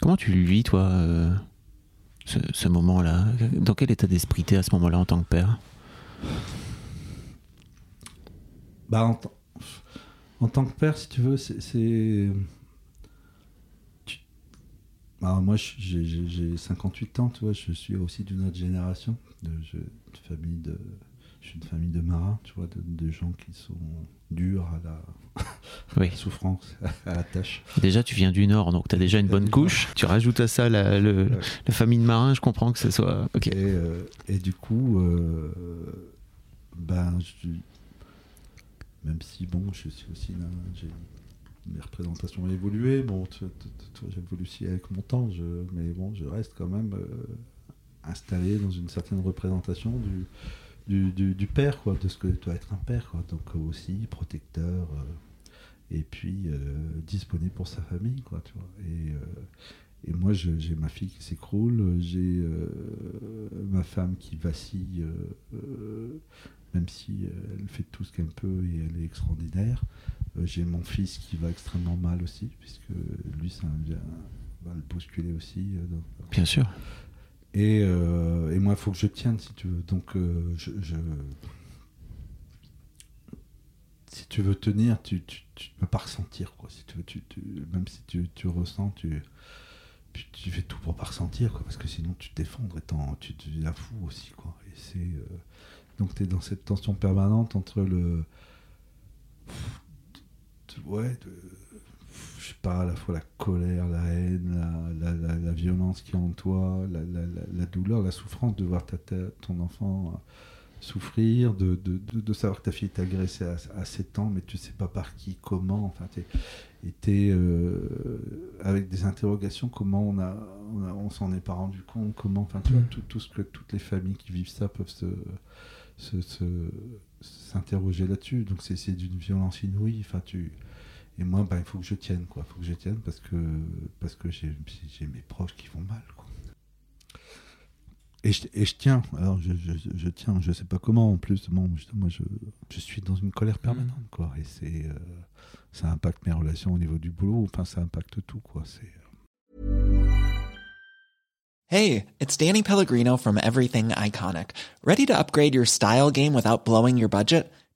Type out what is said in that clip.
Comment tu le vis, toi, euh, ce, moment-là? Dans quel état d'esprit t'es à ce moment-là en tant que père? Bah, en, tant- en tant que père, si tu veux, c'est. Alors, moi, j'ai- j'ai j'ai 58 ans, tu vois, je suis aussi d'une autre génération. De famille de, je suis une famille de marins, tu vois, de, de gens qui sont durs à la Oui. souffrance, à la tâche. Déjà, tu viens du Nord, donc tu as déjà une bonne couche. Tu rajoutes à ça la, le- Ouais. la famille de marins, je comprends que ce soit. Ok. Et, euh, et du coup, euh, ben, je- même si bon, je suis aussi là, mes représentations ont évolué. Bon, j'évolue aussi avec mon temps, je, mais bon, je reste quand même euh, installé dans une certaine représentation du, du, père, quoi, de ce que doit être un père, quoi. Donc euh, aussi protecteur. euh, et puis euh, disponible pour sa famille, quoi, tu vois. Et, et moi, j'ai ma fille qui s'écroule, j'ai ma femme qui vacille, même si elle fait tout ce qu'elle peut et elle est extraordinaire. J'ai mon fils qui va extrêmement mal aussi, puisque lui, ça vient- va le bousculer aussi. Bien sûr. Et, euh, et moi, il faut que je tienne, si tu veux. Donc, euh, je, si tu veux tenir, tu tu, tu peux pas ressentir, quoi. Si tu veux, tu, même si tu, ressens, tu, tu, fais tout pour pas ressentir, quoi, parce que sinon tu t'effondres et t'en- tu deviens fou aussi, quoi. Et c'est euh, donc tu es dans cette tension permanente entre le ouais, de- pas, à la fois la colère, la haine, la, la, la- la violence qui est en toi, la, la- la- la douleur, la souffrance de voir ta, ta- ton enfant euh, souffrir, de, de, de- de savoir que ta fille est agressée à, à 7 ans, mais tu sais pas par qui, comment, enfin, t'es, et euh, avec des interrogations, comment on, a, on, s'en est pas rendu compte, comment, enfin, tu vois, tout, tout ce que toutes les familles qui vivent ça peuvent se, se- se- s'interroger là-dessus. Donc c'est, c'est d'une violence inouïe, enfin, tu... Et moi, ben, il faut que je tienne, quoi. Il faut que je tienne parce que, parce que j'ai, j'ai mes proches qui vont mal, quoi. Et je, et je tiens. Alors, je, je, je tiens. Je sais pas comment, en plus. Bon, je- moi, je, je suis dans une colère permanente, quoi. Et c'est, euh, ça impacte mes relations au niveau du boulot. Enfin, ça impacte tout, quoi. C'est... Hey, it's Danny Pellegrino from Everything Iconic. Ready to upgrade your style game without blowing your budget?